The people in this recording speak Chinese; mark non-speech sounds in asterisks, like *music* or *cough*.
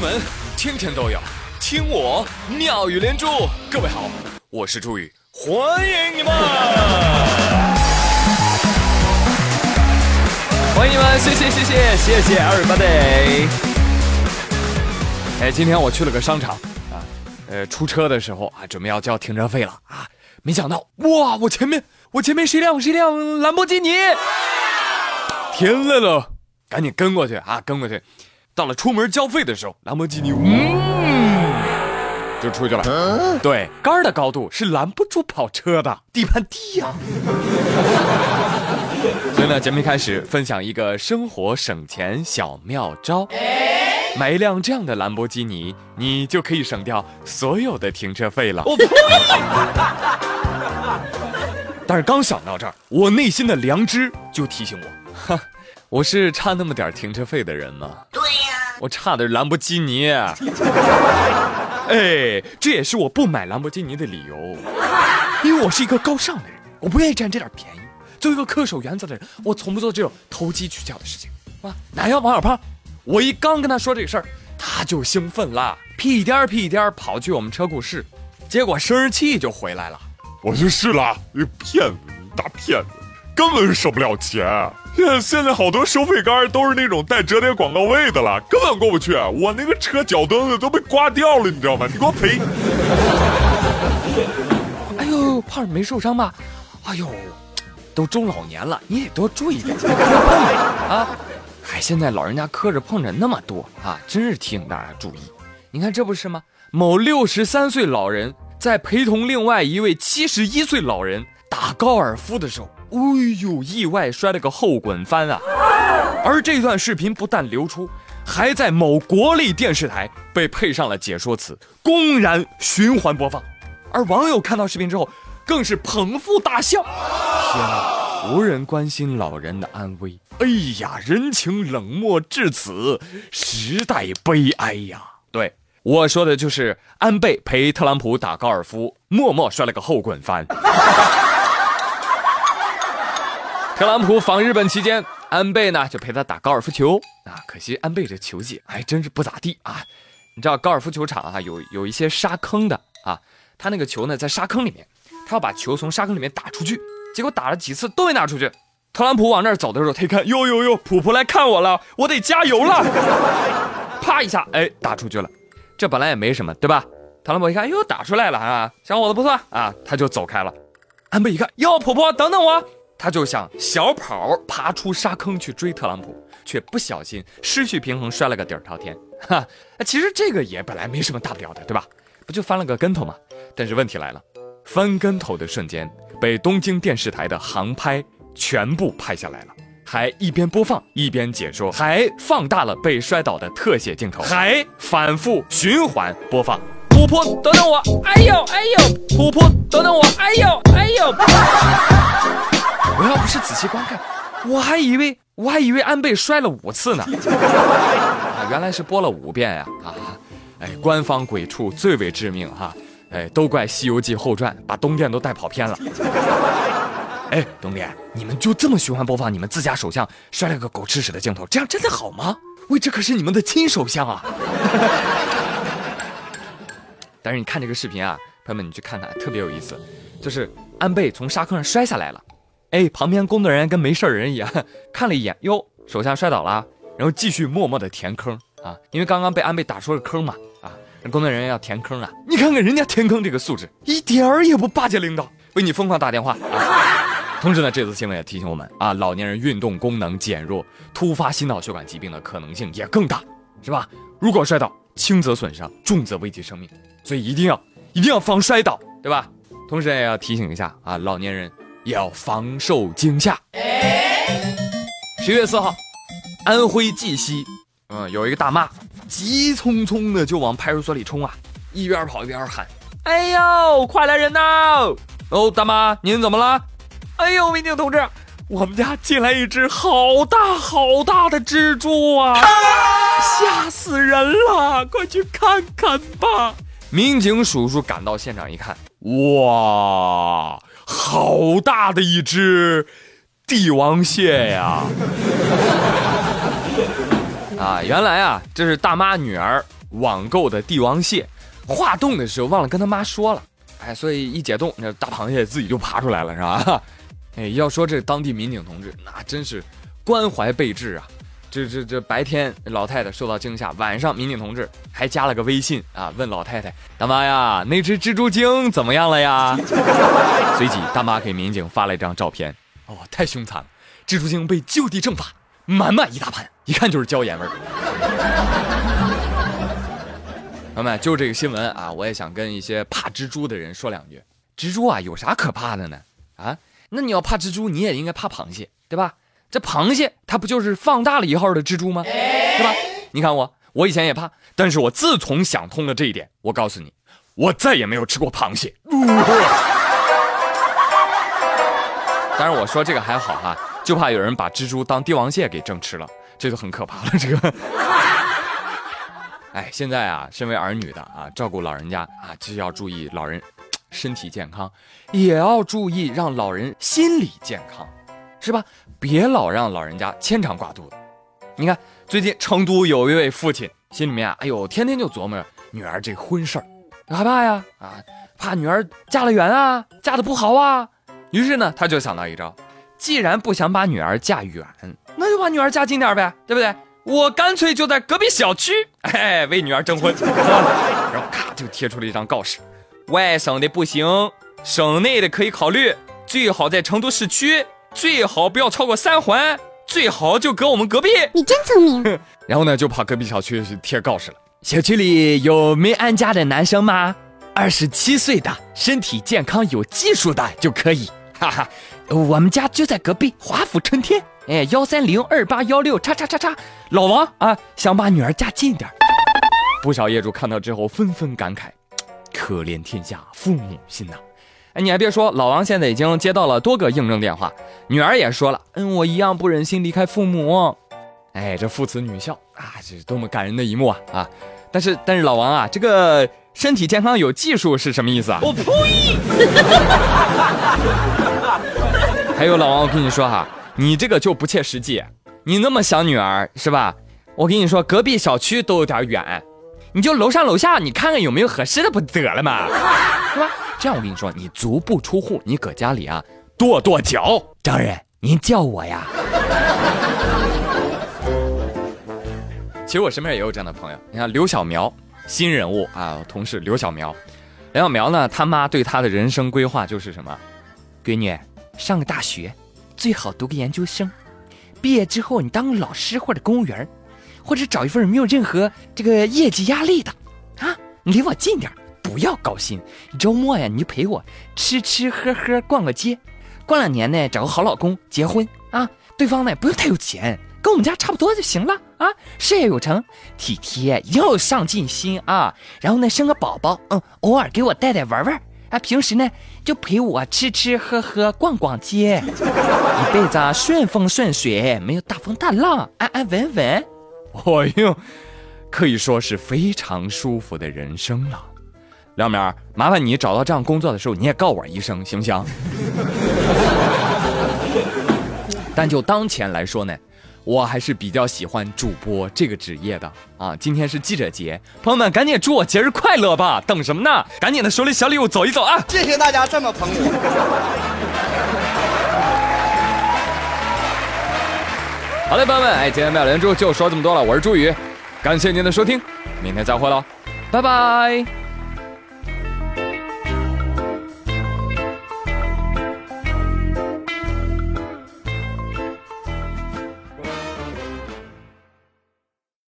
闻天天都有，听我妙语连珠。各位好，我是朱宇，欢迎你们！欢迎你们，谢谢谢谢谢谢 everybody。哎，今天我去了个商场啊，呃，出车的时候啊，准备要交停车费了啊，没想到哇，我前面我前面是一辆是一辆兰博基尼，天来了，赶紧跟过去啊，跟过去。到了出门交费的时候，兰博基尼嗯就出去了。对，杆的高度是拦不住跑车的，底盘低呀。*laughs* 所以呢，节目一开始分享一个生活省钱小妙招：买一辆这样的兰博基尼，你就可以省掉所有的停车费了。*laughs* 但是刚想到这儿，我内心的良知就提醒我：哈，我是差那么点停车费的人吗？我差的是兰博基尼。哎，这也是我不买兰博基尼的理由，因为我是一个高尚的人，我不愿意占这点便宜。作为一个恪守原则的人，我从不做这种投机取巧的事情。啊，哪要王小胖？我一刚跟他说这个事儿，他就兴奋了，屁颠儿屁颠儿跑去我们车库试，结果生日气就回来了。我去试了，你骗子，大骗子，根本省不了钱。现 *laughs* 现在好多收费杆都是那种带折叠广告位的了，根本过不去。我那个车脚蹬子都被刮掉了，你知道吗？你给我赔！*laughs* 哎呦，胖没受伤吧？哎呦。都中老年了，你得多注意点 *laughs* 啊！哎，现在老人家磕着碰着那么多啊，真是提醒大家注意。你看这不是吗？某六十三岁老人在陪同另外一位七十一岁老人打高尔夫的时候，哎呦，意外摔了个后滚翻啊！而这段视频不但流出，还在某国立电视台被配上了解说词，公然循环播放。而网友看到视频之后。更是捧腹大笑，天哪！无人关心老人的安危，哎呀，人情冷漠至此，时代悲哀呀！对，我说的就是安倍陪特朗普打高尔夫，默默摔了个后滚翻。特朗普访日本期间，安倍呢就陪他打高尔夫球啊，可惜安倍这球技还真是不咋地啊！你知道高尔夫球场啊有有一些沙坑的啊，他那个球呢在沙坑里面。他要把球从沙坑里面打出去，结果打了几次都没打出去。特朗普往那儿走的时候，他一看，哟哟哟，普普来看我了，我得加油了。*laughs* 啪一下，哎，打出去了。这本来也没什么，对吧？特朗普一看，哟，打出来了啊，小伙子不错啊，他就走开了。安倍一看，哟，普普，等等我，他就想小跑爬出沙坑去追特朗普，却不小心失去平衡，摔了个底儿朝天。*laughs* 哈，其实这个也本来没什么大不了的，对吧？不就翻了个跟头吗？但是问题来了。翻跟头的瞬间被东京电视台的航拍全部拍下来了，还一边播放一边解说，还放大了被摔倒的特写镜头，还反复循环播放。琥珀等等我，哎呦哎呦，琥珀等等我，哎呦哎呦。*laughs* 我要不是仔细观看，我还以为我还以为安倍摔了五次呢，啊，原来是播了五遍呀！啊，哎，官方鬼畜最为致命哈。哎，都怪《西游记后传》把东电都带跑偏了。哎，东电，你们就这么循环播放你们自家首相摔了个狗吃屎的镜头，这样真的好吗？喂，这可是你们的亲首相啊！但是你看这个视频啊，朋友们，你去看看，特别有意思，就是安倍从沙坑上摔下来了，哎，旁边工作人员跟没事人一样，看了一眼，哟，手下摔倒了，然后继续默默的填坑啊，因为刚刚被安倍打出了坑嘛。啊工作人员要填坑啊！你看看人家填坑这个素质，一点儿也不巴结领导，为你疯狂打电话。同时呢，这次新闻也提醒我们啊，老年人运动功能减弱，突发心脑血管疾病的可能性也更大，是吧？如果摔倒，轻则损伤，重则危及生命，所以一定要一定要防摔倒，对吧？同时也要提醒一下啊，老年人要防受惊吓。十月四号，安徽绩溪，嗯，有一个大妈。急匆匆的就往派出所里冲啊，一边跑一边喊：“哎呦，快来人呐！哦，大妈，您怎么了？哎呦，民警同志，我们家进来一只好大好大的蜘蛛啊，吓死人了！快去看看吧！”民警叔叔赶到现场一看，哇，好大的一只帝王蟹呀！*laughs* 啊，原来啊，这是大妈女儿网购的帝王蟹，化冻的时候忘了跟他妈说了，哎，所以一解冻，那大螃蟹自己就爬出来了，是吧？*laughs* 哎，要说这当地民警同志，那真是关怀备至啊。这这这白天老太太受到惊吓，晚上民警同志还加了个微信啊，问老太太大妈呀，那只蜘蛛精怎么样了呀？*laughs* 随即大妈给民警发了一张照片，哦，太凶残了，蜘蛛精被就地正法，满满一大盘，一看就是椒盐味儿。朋友们，就这个新闻啊，我也想跟一些怕蜘蛛的人说两句，蜘蛛啊有啥可怕的呢？啊，那你要怕蜘蛛，你也应该怕螃蟹，对吧？这螃蟹它不就是放大了一号的蜘蛛吗？对吧？你看我，我以前也怕，但是我自从想通了这一点，我告诉你，我再也没有吃过螃蟹。*laughs* 当然我说这个还好哈，就怕有人把蜘蛛当帝王蟹给蒸吃了，这就很可怕了。这个，*laughs* 哎，现在啊，身为儿女的啊，照顾老人家啊，就要注意老人身体健康，也要注意让老人心理健康。是吧？别老让老人家牵肠挂肚的。你看，最近成都有一位父亲，心里面啊，哎呦，天天就琢磨着女儿这婚事儿，害怕呀，啊，怕女儿嫁得远啊，嫁得不好啊。于是呢，他就想到一招，既然不想把女儿嫁远，那就把女儿嫁近点呗，对不对？我干脆就在隔壁小区，哎，为女儿征婚，*laughs* 然后咔就贴出了一张告示：外省的不行，省内的可以考虑，最好在成都市区。最好不要超过三环，最好就搁我们隔壁。你真聪明。*laughs* 然后呢，就跑隔壁小区去贴告示了。小区里有没安家的男生吗？二十七岁的，身体健康、有技术的就可以。哈哈，我们家就在隔壁华府春天。哎，幺三零二八幺六叉叉叉叉。老王啊，想把女儿嫁近点。不少业主看到之后纷纷感慨：可怜天下父母心呐。哎，你还别说，老王现在已经接到了多个应征电话，女儿也说了，嗯，我一样不忍心离开父母。哎，这父慈女孝啊，这是多么感人的一幕啊啊！但是，但是老王啊，这个身体健康有技术是什么意思啊？我呸！*laughs* 还有老王，我跟你说哈，你这个就不切实际。你那么想女儿是吧？我跟你说，隔壁小区都有点远，你就楼上楼下，你看看有没有合适的不得了嘛，是吧？这样我跟你说，你足不出户，你搁家里啊跺跺脚。张人，您叫我呀。*laughs* 其实我身边也有这样的朋友，你看刘小苗，新人物啊，同事刘小苗。刘小苗呢，他妈对他的人生规划就是什么？闺女，上个大学，最好读个研究生，毕业之后你当个老师或者公务员，或者找一份没有任何这个业绩压力的，啊，你离我近点。不要高薪，周末呀，你就陪我吃吃喝喝，逛个街，过两年呢，找个好老公结婚啊。对方呢不用太有钱，跟我们家差不多就行了啊。事业有成，体贴，要上进心啊。然后呢，生个宝宝，嗯，偶尔给我带带玩玩啊。平时呢就陪我吃吃喝喝，逛逛街，一辈子顺风顺水，没有大风大浪，安安稳稳。哎呦，*laughs* 可以说是非常舒服的人生了。梁苗，麻烦你找到这样工作的时候，你也告我一声，行不行？*laughs* 但就当前来说呢，我还是比较喜欢主播这个职业的啊。今天是记者节，朋友们赶紧祝我节日快乐吧！等什么呢？赶紧的，手里小礼物走一走啊！谢谢大家这么捧我。*laughs* 好嘞，朋友们，哎，今天妙连珠就说这么多了，我是朱宇，感谢您的收听，明天再会喽，拜拜。